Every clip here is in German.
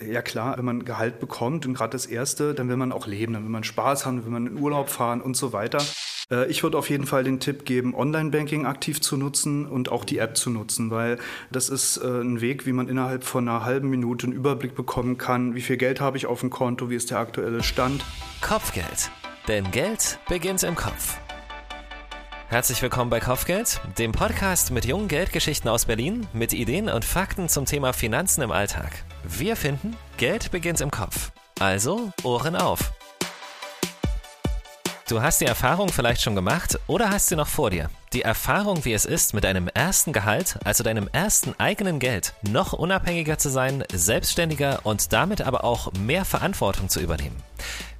Ja klar, wenn man Gehalt bekommt und gerade das erste, dann will man auch leben, dann will man Spaß haben, will man in Urlaub fahren und so weiter. Äh, ich würde auf jeden Fall den Tipp geben, Online-Banking aktiv zu nutzen und auch die App zu nutzen, weil das ist äh, ein Weg, wie man innerhalb von einer halben Minute einen Überblick bekommen kann, wie viel Geld habe ich auf dem Konto, wie ist der aktuelle Stand. Kopfgeld. Denn Geld beginnt im Kopf. Herzlich willkommen bei Kopfgeld, dem Podcast mit jungen Geldgeschichten aus Berlin, mit Ideen und Fakten zum Thema Finanzen im Alltag. Wir finden, Geld beginnt im Kopf. Also Ohren auf. Du hast die Erfahrung vielleicht schon gemacht oder hast sie noch vor dir. Die Erfahrung, wie es ist, mit deinem ersten Gehalt, also deinem ersten eigenen Geld, noch unabhängiger zu sein, selbstständiger und damit aber auch mehr Verantwortung zu übernehmen.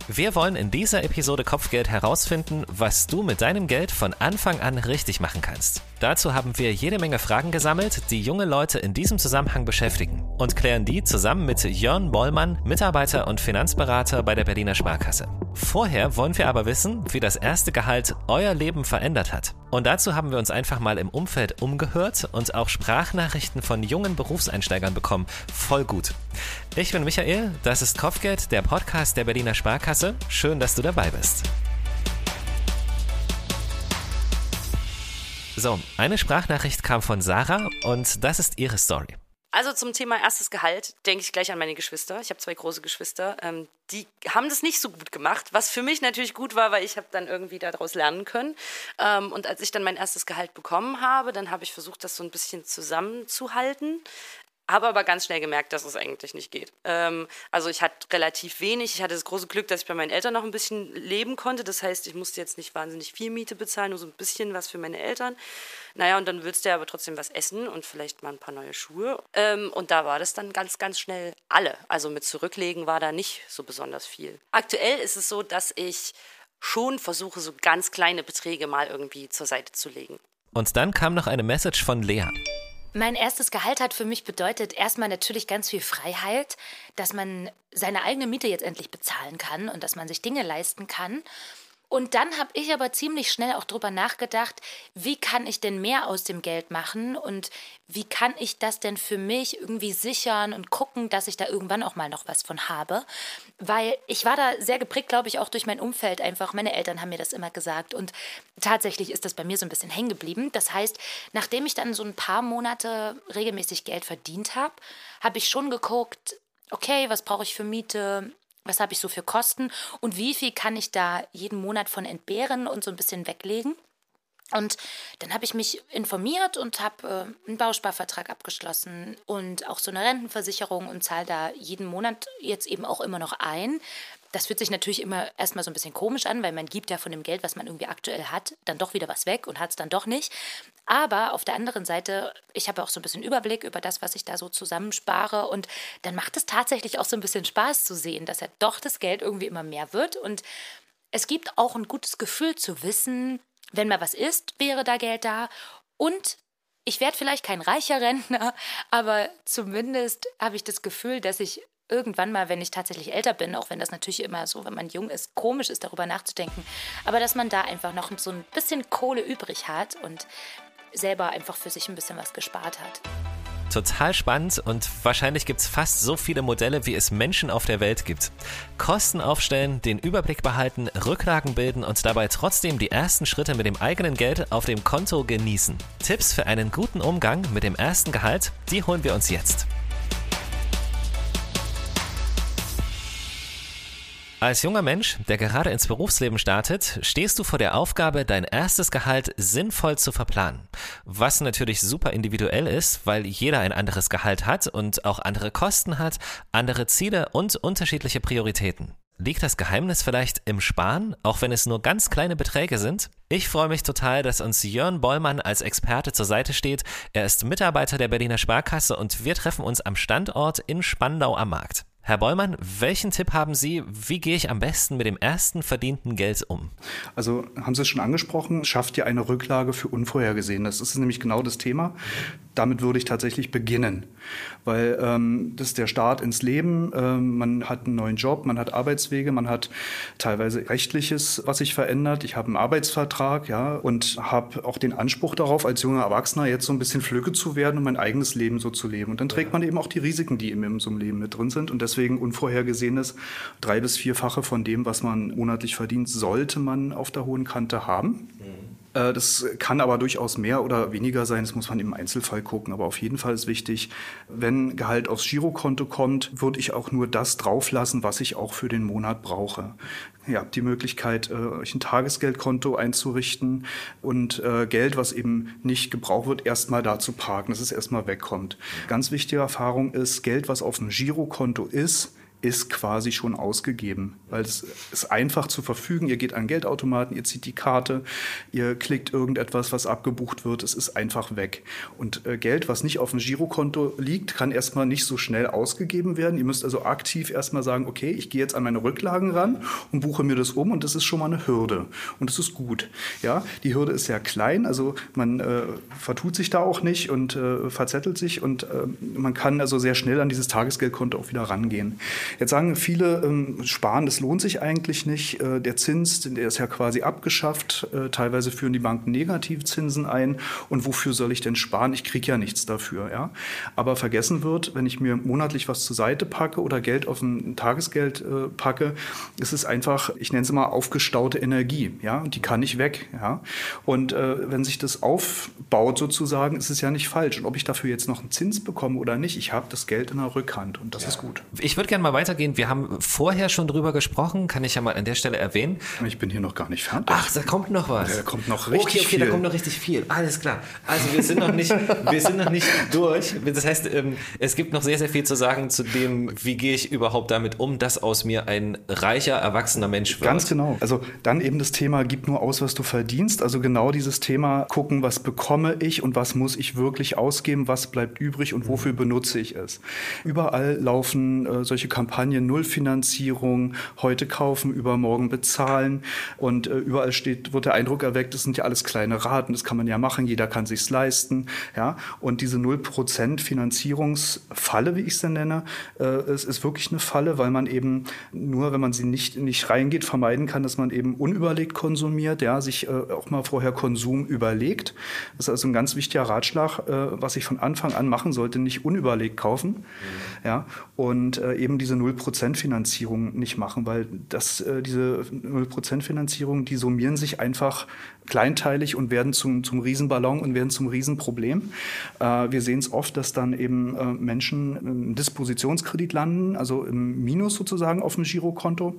Wir wollen in dieser Episode Kopfgeld herausfinden, was du mit deinem Geld von Anfang an richtig machen kannst. Dazu haben wir jede Menge Fragen gesammelt, die junge Leute in diesem Zusammenhang beschäftigen und klären die zusammen mit Jörn Bollmann, Mitarbeiter und Finanzberater bei der Berliner Sparkasse. Vorher wollen wir aber wissen, wie das erste Gehalt euer Leben verändert hat. Und dazu haben wir uns einfach mal im Umfeld umgehört und auch Sprachnachrichten von jungen Berufseinsteigern bekommen. Voll gut. Ich bin Michael, das ist Kopfgeld, der Podcast der Berliner Sparkasse. Schön, dass du dabei bist. So, eine Sprachnachricht kam von Sarah und das ist ihre Story. Also zum Thema erstes Gehalt denke ich gleich an meine Geschwister. Ich habe zwei große Geschwister. Ähm, die haben das nicht so gut gemacht, was für mich natürlich gut war, weil ich habe dann irgendwie daraus lernen können. Ähm, und als ich dann mein erstes Gehalt bekommen habe, dann habe ich versucht, das so ein bisschen zusammenzuhalten. Habe aber ganz schnell gemerkt, dass es eigentlich nicht geht. Ähm, also ich hatte relativ wenig. Ich hatte das große Glück, dass ich bei meinen Eltern noch ein bisschen leben konnte. Das heißt, ich musste jetzt nicht wahnsinnig viel Miete bezahlen, nur so ein bisschen was für meine Eltern. Naja, und dann willst du ja aber trotzdem was essen und vielleicht mal ein paar neue Schuhe. Ähm, und da war das dann ganz, ganz schnell alle. Also mit Zurücklegen war da nicht so besonders viel. Aktuell ist es so, dass ich schon versuche, so ganz kleine Beträge mal irgendwie zur Seite zu legen. Und dann kam noch eine Message von Lea. Mein erstes Gehalt hat für mich bedeutet erstmal natürlich ganz viel Freiheit, dass man seine eigene Miete jetzt endlich bezahlen kann und dass man sich Dinge leisten kann. Und dann habe ich aber ziemlich schnell auch drüber nachgedacht, wie kann ich denn mehr aus dem Geld machen und wie kann ich das denn für mich irgendwie sichern und gucken, dass ich da irgendwann auch mal noch was von habe. Weil ich war da sehr geprägt, glaube ich, auch durch mein Umfeld einfach. Meine Eltern haben mir das immer gesagt und tatsächlich ist das bei mir so ein bisschen hängen geblieben. Das heißt, nachdem ich dann so ein paar Monate regelmäßig Geld verdient habe, habe ich schon geguckt, okay, was brauche ich für Miete? Was habe ich so für Kosten und wie viel kann ich da jeden Monat von entbehren und so ein bisschen weglegen. Und dann habe ich mich informiert und habe äh, einen Bausparvertrag abgeschlossen und auch so eine Rentenversicherung und zahle da jeden Monat jetzt eben auch immer noch ein. Das fühlt sich natürlich immer erstmal so ein bisschen komisch an, weil man gibt ja von dem Geld, was man irgendwie aktuell hat, dann doch wieder was weg und hat es dann doch nicht. Aber auf der anderen Seite, ich habe auch so ein bisschen Überblick über das, was ich da so zusammenspare. Und dann macht es tatsächlich auch so ein bisschen Spaß zu sehen, dass ja doch das Geld irgendwie immer mehr wird. Und es gibt auch ein gutes Gefühl zu wissen, wenn mal was ist, wäre da Geld da. Und ich werde vielleicht kein reicher Rentner, aber zumindest habe ich das Gefühl, dass ich irgendwann mal, wenn ich tatsächlich älter bin, auch wenn das natürlich immer so, wenn man jung ist, komisch ist, darüber nachzudenken, aber dass man da einfach noch so ein bisschen Kohle übrig hat und selber einfach für sich ein bisschen was gespart hat. Total spannend und wahrscheinlich gibt es fast so viele Modelle, wie es Menschen auf der Welt gibt. Kosten aufstellen, den Überblick behalten, Rücklagen bilden und dabei trotzdem die ersten Schritte mit dem eigenen Geld auf dem Konto genießen. Tipps für einen guten Umgang mit dem ersten Gehalt, die holen wir uns jetzt. Als junger Mensch, der gerade ins Berufsleben startet, stehst du vor der Aufgabe, dein erstes Gehalt sinnvoll zu verplanen. Was natürlich super individuell ist, weil jeder ein anderes Gehalt hat und auch andere Kosten hat, andere Ziele und unterschiedliche Prioritäten. Liegt das Geheimnis vielleicht im Sparen, auch wenn es nur ganz kleine Beträge sind? Ich freue mich total, dass uns Jörn Bollmann als Experte zur Seite steht. Er ist Mitarbeiter der Berliner Sparkasse und wir treffen uns am Standort in Spandau am Markt. Herr Bollmann, welchen Tipp haben Sie? Wie gehe ich am besten mit dem ersten verdienten Geld um? Also haben Sie es schon angesprochen, schafft ihr eine Rücklage für Unvorhergesehen. Das ist nämlich genau das Thema. Damit würde ich tatsächlich beginnen. Weil ähm, das ist der Start ins Leben, ähm, man hat einen neuen Job, man hat Arbeitswege, man hat teilweise rechtliches, was sich verändert. Ich habe einen Arbeitsvertrag, ja, und habe auch den Anspruch darauf, als junger Erwachsener jetzt so ein bisschen flügge zu werden und mein eigenes Leben so zu leben. Und dann trägt man eben auch die Risiken, die in so einem Leben mit drin sind. Und deswegen unvorhergesehenes drei- bis vierfache von dem, was man monatlich verdient, sollte man auf der hohen Kante haben. Äh, das kann aber durchaus mehr oder weniger sein, das muss man im Einzelfall gucken. Aber auf jeden Fall ist wichtig, wenn Gehalt aufs Girokonto kommt, würde ich auch nur das drauflassen, was ich auch für den Monat brauche. Ihr habt die Möglichkeit, äh, euch ein Tagesgeldkonto einzurichten und äh, Geld, was eben nicht gebraucht wird, erstmal da zu parken, dass es erstmal wegkommt. Ganz wichtige Erfahrung ist, Geld, was auf dem Girokonto ist, ist quasi schon ausgegeben, weil es ist einfach zu verfügen. Ihr geht an Geldautomaten, ihr zieht die Karte, ihr klickt irgendetwas, was abgebucht wird, es ist einfach weg. Und äh, Geld, was nicht auf dem Girokonto liegt, kann erstmal nicht so schnell ausgegeben werden. Ihr müsst also aktiv erstmal sagen, okay, ich gehe jetzt an meine Rücklagen ran und buche mir das um und das ist schon mal eine Hürde und das ist gut. Ja, die Hürde ist sehr klein, also man äh, vertut sich da auch nicht und äh, verzettelt sich und äh, man kann also sehr schnell an dieses Tagesgeldkonto auch wieder rangehen. Jetzt sagen viele, ähm, sparen, das lohnt sich eigentlich nicht. Äh, der Zins, der ist ja quasi abgeschafft. Äh, teilweise führen die Banken Negativzinsen ein. Und wofür soll ich denn sparen? Ich kriege ja nichts dafür. Ja? Aber vergessen wird, wenn ich mir monatlich was zur Seite packe oder Geld auf ein Tagesgeld äh, packe, ist es einfach, ich nenne es mal aufgestaute Energie. Ja? Und die kann nicht weg. Ja? Und äh, wenn sich das aufbaut sozusagen, ist es ja nicht falsch. Und ob ich dafür jetzt noch einen Zins bekomme oder nicht, ich habe das Geld in der Rückhand und das ja. ist gut. Ich würde gerne mal weitergehen. Wir haben vorher schon drüber gesprochen, kann ich ja mal an der Stelle erwähnen. Ich bin hier noch gar nicht fertig. Ach, da kommt noch was. Da kommt noch richtig okay, okay, viel. da kommt noch richtig viel. Alles klar. Also wir sind noch nicht, wir sind noch nicht durch. Das heißt, ähm, es gibt noch sehr, sehr viel zu sagen zu dem, wie gehe ich überhaupt damit um, dass aus mir ein reicher, erwachsener Mensch wird. Ganz genau. Also dann eben das Thema, gib nur aus, was du verdienst. Also genau dieses Thema, gucken, was bekomme ich und was muss ich wirklich ausgeben, was bleibt übrig und wofür benutze ich es. Überall laufen äh, solche Kampagnen, Nullfinanzierung, heute kaufen, übermorgen bezahlen und äh, überall steht, wird der Eindruck erweckt, das sind ja alles kleine Raten, das kann man ja machen, jeder kann sich's leisten, ja. Und diese 0% Finanzierungsfalle, wie ich es nenne, äh, es ist wirklich eine Falle, weil man eben nur, wenn man sie nicht, nicht reingeht, vermeiden kann, dass man eben unüberlegt konsumiert, ja, sich äh, auch mal vorher Konsum überlegt. Das ist also ein ganz wichtiger Ratschlag, äh, was ich von Anfang an machen sollte, nicht unüberlegt kaufen, mhm. ja. Und äh, eben diese 0% Finanzierung nicht machen, weil das, äh, diese 0% Finanzierung, die summieren sich einfach kleinteilig und werden zum, zum Riesenballon und werden zum Riesenproblem. Äh, wir sehen es oft, dass dann eben äh, Menschen im Dispositionskredit landen, also im Minus sozusagen auf dem Girokonto.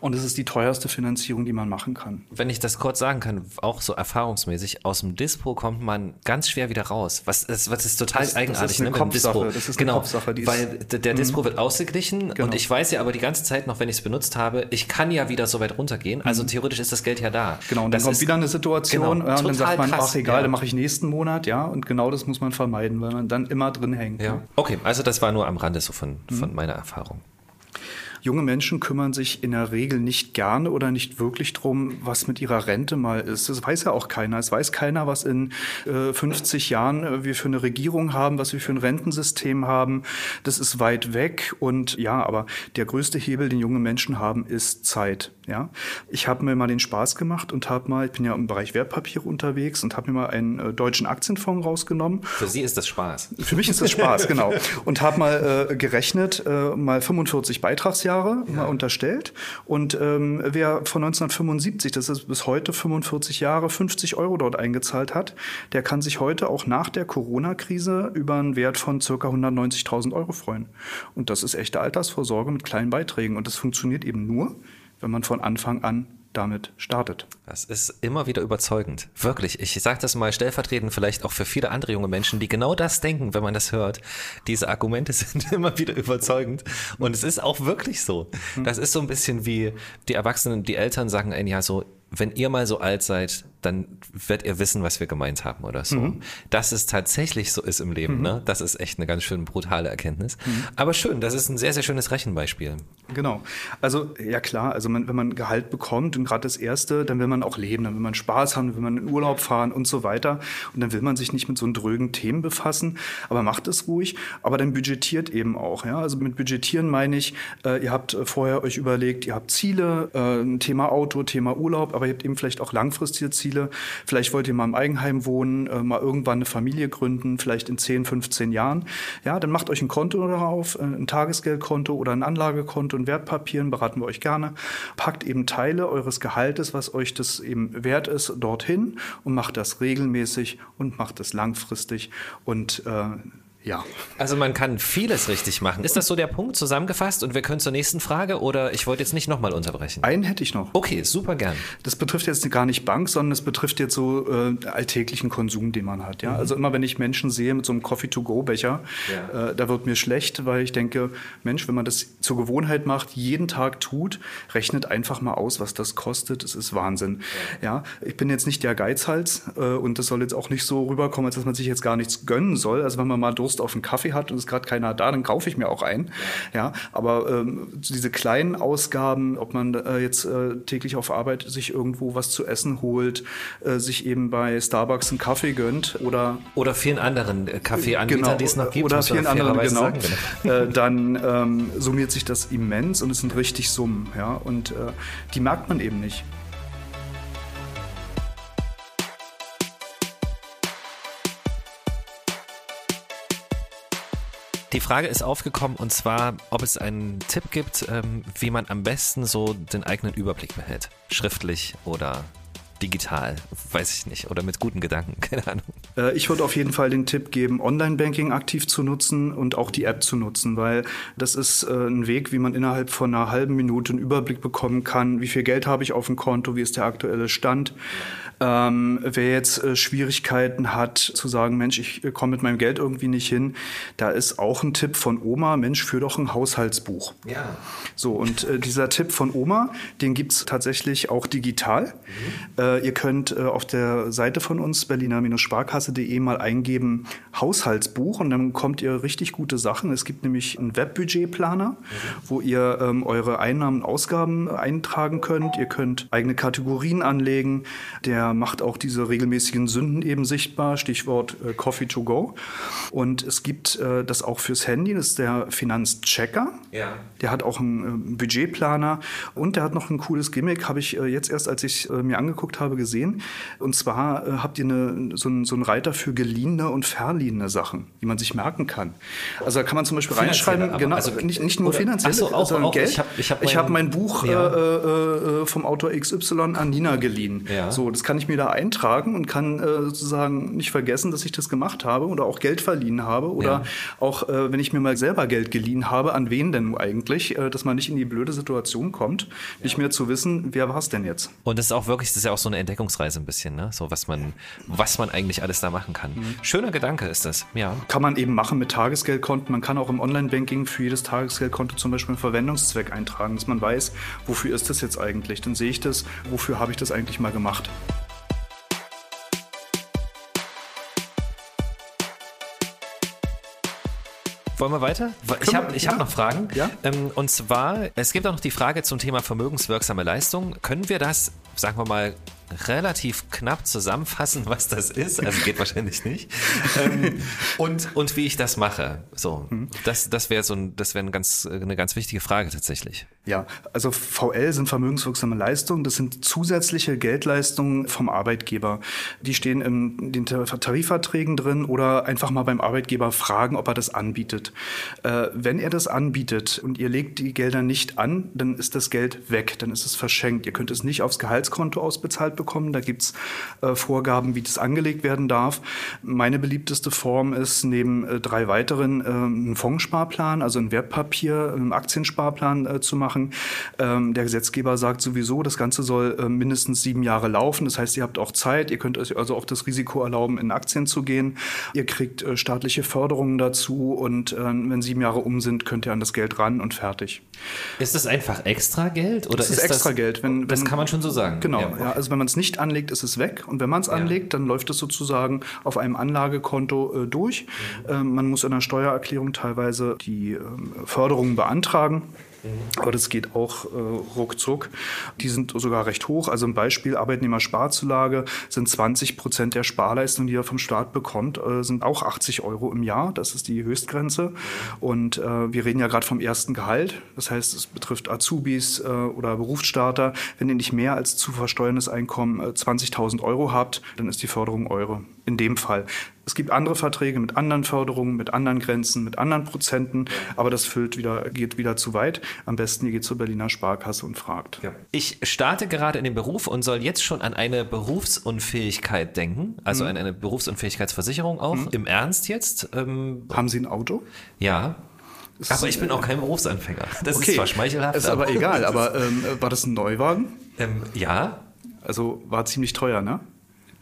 Und es ist die teuerste Finanzierung, die man machen kann. Wenn ich das kurz sagen kann, auch so erfahrungsmäßig, aus dem Dispo kommt man ganz schwer wieder raus. Was ist, was ist total das, eigenartig, das ist eine ne? Kopfsache. Das ist genau, eine Kopfsache. Die weil der Dispo mhm. wird ausgeglichen genau. und ich weiß ja aber die ganze Zeit noch, wenn ich es benutzt habe, ich kann ja wieder so weit runtergehen. Also mhm. theoretisch ist das Geld ja da. Genau, und dann das kommt wieder eine Situation genau, ja, und dann sagt man, krass, ach egal, ja. dann mache ich nächsten Monat, ja. Und genau das muss man vermeiden, weil man dann immer drin hängt. Ja. Okay, also das war nur am Rande so von, von mhm. meiner Erfahrung. Junge Menschen kümmern sich in der Regel nicht gerne oder nicht wirklich drum, was mit ihrer Rente mal ist. Das weiß ja auch keiner. Es weiß keiner, was in äh, 50 Jahren äh, wir für eine Regierung haben, was wir für ein Rentensystem haben. Das ist weit weg. Und ja, aber der größte Hebel, den junge Menschen haben, ist Zeit. Ja, ich habe mir mal den Spaß gemacht und habe mal, ich bin ja im Bereich Wertpapiere unterwegs und habe mir mal einen äh, deutschen Aktienfonds rausgenommen. Für Sie ist das Spaß. Für mich ist das Spaß, genau. Und habe mal äh, gerechnet, äh, mal 45 Beitragsjahre ja. mal unterstellt. Und ähm, wer von 1975, das ist bis heute 45 Jahre, 50 Euro dort eingezahlt hat, der kann sich heute auch nach der Corona-Krise über einen Wert von circa 190.000 Euro freuen. Und das ist echte Altersvorsorge mit kleinen Beiträgen. Und das funktioniert eben nur, wenn man von Anfang an damit startet. Das ist immer wieder überzeugend. Wirklich. Ich sage das mal stellvertretend vielleicht auch für viele andere junge Menschen, die genau das denken, wenn man das hört. Diese Argumente sind immer wieder überzeugend. Und es ist auch wirklich so. Das ist so ein bisschen wie die Erwachsenen, die Eltern sagen ein ja so, wenn ihr mal so alt seid, dann werdet ihr wissen, was wir gemeint haben oder so. Mhm. Dass es tatsächlich so ist im Leben, mhm. ne? das ist echt eine ganz schön brutale Erkenntnis. Mhm. Aber schön, das ist ein sehr, sehr schönes Rechenbeispiel. Genau. Also ja klar, also man, wenn man Gehalt bekommt und gerade das Erste, dann will man auch leben, dann will man Spaß haben, will man in Urlaub fahren und so weiter. Und dann will man sich nicht mit so drögen Themen befassen, aber macht es ruhig, aber dann budgetiert eben auch. Ja? Also mit budgetieren meine ich, äh, ihr habt vorher euch überlegt, ihr habt Ziele, äh, Thema Auto, Thema Urlaub, aber ihr habt eben vielleicht auch langfristige Ziele. Vielleicht wollt ihr mal im Eigenheim wohnen, äh, mal irgendwann eine Familie gründen, vielleicht in 10, 15 Jahren. Ja, dann macht euch ein Konto darauf, äh, ein Tagesgeldkonto oder ein Anlagekonto in Wertpapieren, beraten wir euch gerne. Packt eben Teile eures Gehaltes, was euch das eben wert ist, dorthin und macht das regelmäßig und macht es langfristig und äh, ja. Also man kann vieles richtig machen. Ist das so der Punkt zusammengefasst? Und wir können zur nächsten Frage oder ich wollte jetzt nicht nochmal unterbrechen. Einen hätte ich noch. Okay, super gern. Das betrifft jetzt gar nicht Bank, sondern es betrifft jetzt so äh, alltäglichen Konsum, den man hat. Ja? Mhm. Also immer wenn ich Menschen sehe mit so einem Coffee-to-go-Becher, ja. äh, da wird mir schlecht, weil ich denke, Mensch, wenn man das zur Gewohnheit macht, jeden Tag tut, rechnet einfach mal aus, was das kostet. Es ist Wahnsinn. Ja. ja? Ich bin jetzt nicht der Geizhals äh, und das soll jetzt auch nicht so rüberkommen, als dass man sich jetzt gar nichts gönnen soll. Also wenn man mal Durst Lust auf einen Kaffee hat und es ist gerade keiner da, dann kaufe ich mir auch einen. Ja, aber ähm, diese kleinen Ausgaben, ob man äh, jetzt äh, täglich auf Arbeit sich irgendwo was zu essen holt, äh, sich eben bei Starbucks einen Kaffee gönnt oder oder vielen anderen äh, Kaffeeanbietern, genau, die es noch gibt, oder vielen anderen genau, sagen, genau. Äh, dann ähm, summiert sich das immens und es sind richtig Summen, ja und äh, die merkt man eben nicht. Die Frage ist aufgekommen und zwar, ob es einen Tipp gibt, ähm, wie man am besten so den eigenen Überblick behält. Schriftlich oder digital, weiß ich nicht, oder mit guten Gedanken, keine Ahnung. Äh, ich würde auf jeden Fall den Tipp geben, Online-Banking aktiv zu nutzen und auch die App zu nutzen, weil das ist äh, ein Weg, wie man innerhalb von einer halben Minute einen Überblick bekommen kann, wie viel Geld habe ich auf dem Konto, wie ist der aktuelle Stand. Ähm, wer jetzt äh, Schwierigkeiten hat zu sagen, Mensch, ich äh, komme mit meinem Geld irgendwie nicht hin, da ist auch ein Tipp von Oma, Mensch, führ doch ein Haushaltsbuch. Ja. So, und äh, dieser Tipp von Oma, den gibt's tatsächlich auch digital. Mhm. Äh, ihr könnt äh, auf der Seite von uns, berliner-sparkasse.de, mal eingeben Haushaltsbuch und dann kommt ihr richtig gute Sachen. Es gibt nämlich einen Webbudgetplaner, mhm. wo ihr ähm, eure Einnahmen und Ausgaben eintragen könnt. Ihr könnt eigene Kategorien anlegen. Der macht auch diese regelmäßigen Sünden eben sichtbar, Stichwort äh, Coffee to go. Und es gibt äh, das auch fürs Handy, das ist der Finanzchecker. Ja. Der hat auch einen äh, Budgetplaner und der hat noch ein cooles Gimmick, habe ich äh, jetzt erst, als ich äh, mir angeguckt habe, gesehen. Und zwar äh, habt ihr eine, so, ein, so einen Reiter für geliehene und verliehene Sachen, die man sich merken kann. Also da kann man zum Beispiel reinschreiben, genau, also, nicht, nicht nur finanziell, so, auch, sondern auch, Geld. Ich habe ich hab mein, hab mein Buch ja. vom Autor XY an Nina geliehen. Ja. So, das kann ich mir da eintragen und kann äh, sozusagen nicht vergessen, dass ich das gemacht habe oder auch Geld verliehen habe oder ja. auch, äh, wenn ich mir mal selber Geld geliehen habe, an wen denn eigentlich, äh, dass man nicht in die blöde Situation kommt, ja. nicht mehr zu wissen, wer war es denn jetzt. Und das ist auch wirklich, das ist ja auch so eine Entdeckungsreise ein bisschen, ne? so was man, was man eigentlich alles da machen kann. Mhm. Schöner Gedanke ist das, ja. Kann man eben machen mit Tagesgeldkonten. Man kann auch im Online-Banking für jedes Tagesgeldkonto zum Beispiel einen Verwendungszweck eintragen, dass man weiß, wofür ist das jetzt eigentlich. Dann sehe ich das, wofür habe ich das eigentlich mal gemacht. Wollen wir weiter? Ich habe ich hab noch Fragen. Ja? Ähm, und zwar, es gibt auch noch die Frage zum Thema vermögenswirksame Leistung. Können wir das, sagen wir mal, relativ knapp zusammenfassen, was das ist. Also geht wahrscheinlich nicht. ähm, und, und wie ich das mache. So, mhm. das, das wäre so ein, das wäre eine ganz, eine ganz wichtige Frage tatsächlich. Ja, also VL sind vermögenswirksame Leistungen. Das sind zusätzliche Geldleistungen vom Arbeitgeber. Die stehen in den Tarifverträgen drin oder einfach mal beim Arbeitgeber fragen, ob er das anbietet. Äh, wenn er das anbietet und ihr legt die Gelder nicht an, dann ist das Geld weg, dann ist es verschenkt. Ihr könnt es nicht aufs Gehaltskonto ausbezahlt bekommen. Da gibt es äh, Vorgaben, wie das angelegt werden darf. Meine beliebteste Form ist neben äh, drei weiteren äh, einen Fondssparplan, also ein Wertpapier, einen Aktiensparplan äh, zu machen. Ähm, der Gesetzgeber sagt sowieso, das Ganze soll äh, mindestens sieben Jahre laufen. Das heißt, ihr habt auch Zeit. Ihr könnt euch also auch das Risiko erlauben, in Aktien zu gehen. Ihr kriegt äh, staatliche Förderungen dazu und wenn sieben Jahre um sind, könnt ihr an das Geld ran und fertig. Ist das einfach extra Geld oder das ist, ist extra das, Geld? Wenn, wenn, das kann man schon so sagen. Genau. Ja, ja also wenn man es nicht anlegt, ist es weg. Und wenn man es ja. anlegt, dann läuft es sozusagen auf einem Anlagekonto äh, durch. Mhm. Ähm, man muss in der Steuererklärung teilweise die ähm, Förderungen beantragen. Aber das geht auch äh, ruckzuck. Die sind sogar recht hoch. Also ein Beispiel Arbeitnehmersparzulage sind 20 Prozent der Sparleistung, die er vom Staat bekommt, äh, sind auch 80 Euro im Jahr. Das ist die Höchstgrenze. Und äh, wir reden ja gerade vom ersten Gehalt. Das heißt, es betrifft Azubis äh, oder Berufsstarter. Wenn ihr nicht mehr als zu versteuerndes Einkommen 20.000 äh, Euro habt, dann ist die Förderung eure. In dem Fall. Es gibt andere Verträge mit anderen Förderungen, mit anderen Grenzen, mit anderen Prozenten, aber das füllt wieder, geht wieder zu weit. Am besten ihr geht zur Berliner Sparkasse und fragt. Ja. Ich starte gerade in den Beruf und soll jetzt schon an eine Berufsunfähigkeit denken, also mhm. an eine Berufsunfähigkeitsversicherung auch. Mhm. Im Ernst jetzt? Ähm, Haben Sie ein Auto? Ja. aber ich bin auch kein Berufsanfänger. Das okay. ist zwar schmeichelhaft. Ist aber, aber egal. Aber ähm, war das ein Neuwagen? Ähm, ja. Also war ziemlich teuer, ne?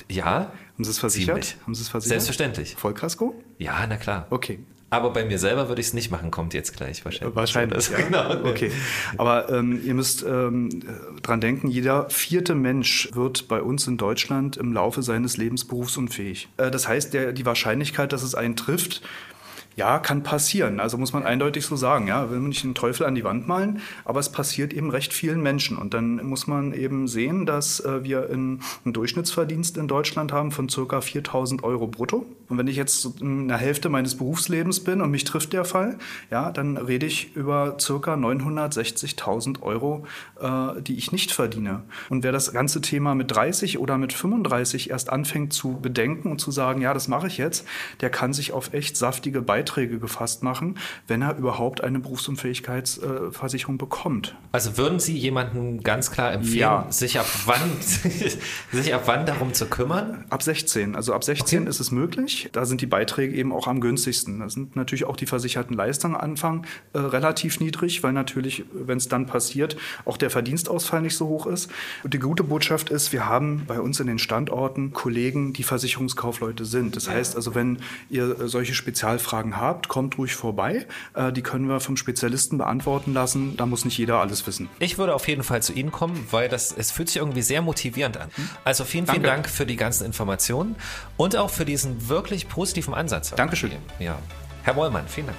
Ja. Haben Sie es versichert? Ziemlich. Haben Sie es versichert? Selbstverständlich. Vollkasko? Ja, na klar. Okay. Aber bei mir selber würde ich es nicht machen, kommt jetzt gleich wahrscheinlich. Wahrscheinlich. Ja. Genau. Okay. Aber ähm, ihr müsst ähm, dran denken, jeder vierte Mensch wird bei uns in Deutschland im Laufe seines Lebens berufsunfähig. Äh, das heißt, der, die Wahrscheinlichkeit, dass es einen trifft, ja, kann passieren. Also muss man eindeutig so sagen. Ja, will man nicht den Teufel an die Wand malen, aber es passiert eben recht vielen Menschen. Und dann muss man eben sehen, dass äh, wir in, einen Durchschnittsverdienst in Deutschland haben von circa 4000 Euro brutto. Und wenn ich jetzt in der Hälfte meines Berufslebens bin und mich trifft der Fall, ja, dann rede ich über circa 960.000 Euro, äh, die ich nicht verdiene. Und wer das ganze Thema mit 30 oder mit 35 erst anfängt zu bedenken und zu sagen, ja, das mache ich jetzt, der kann sich auf echt saftige Beiträge Beiträge gefasst machen, wenn er überhaupt eine Berufsunfähigkeitsversicherung bekommt. Also würden Sie jemanden ganz klar empfehlen, ja. sich, ab wann, sich ab wann darum zu kümmern? Ab 16. Also ab 16 okay. ist es möglich. Da sind die Beiträge eben auch am günstigsten. Da sind natürlich auch die versicherten Leistungen am Anfang äh, relativ niedrig, weil natürlich, wenn es dann passiert, auch der Verdienstausfall nicht so hoch ist. Und die gute Botschaft ist, wir haben bei uns in den Standorten Kollegen, die Versicherungskaufleute sind. Das heißt also, wenn ihr solche Spezialfragen habt, kommt ruhig vorbei. Äh, die können wir vom Spezialisten beantworten lassen. Da muss nicht jeder alles wissen. Ich würde auf jeden Fall zu Ihnen kommen, weil das, es fühlt sich irgendwie sehr motivierend an. Hm? Also vielen, vielen Dank für die ganzen Informationen und auch für diesen wirklich positiven Ansatz. Dankeschön. Ja. Herr Wollmann, vielen Dank.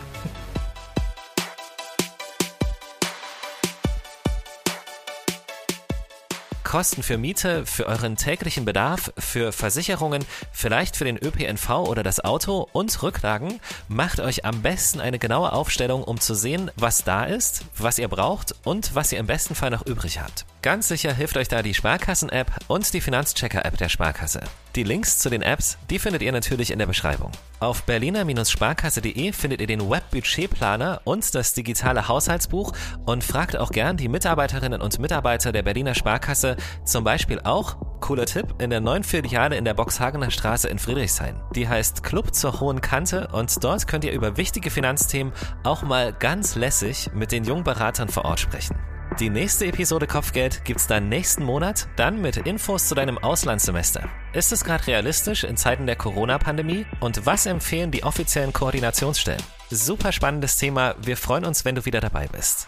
Kosten für Miete, für euren täglichen Bedarf, für Versicherungen, vielleicht für den ÖPNV oder das Auto und Rücklagen, macht euch am besten eine genaue Aufstellung, um zu sehen, was da ist, was ihr braucht und was ihr im besten Fall noch übrig habt. Ganz sicher hilft euch da die Sparkassen-App und die Finanzchecker-App der Sparkasse. Die Links zu den Apps, die findet ihr natürlich in der Beschreibung. Auf berliner-sparkasse.de findet ihr den Webbudgetplaner und das digitale Haushaltsbuch und fragt auch gern die Mitarbeiterinnen und Mitarbeiter der Berliner Sparkasse, zum Beispiel auch, cooler Tipp, in der neuen Filiale in der Boxhagener Straße in Friedrichshain. Die heißt Club zur Hohen Kante und dort könnt ihr über wichtige Finanzthemen auch mal ganz lässig mit den jungen Beratern vor Ort sprechen. Die nächste Episode Kopfgeld gibt's dann nächsten Monat, dann mit Infos zu deinem Auslandssemester. Ist es gerade realistisch in Zeiten der Corona-Pandemie? Und was empfehlen die offiziellen Koordinationsstellen? Super spannendes Thema. Wir freuen uns, wenn du wieder dabei bist.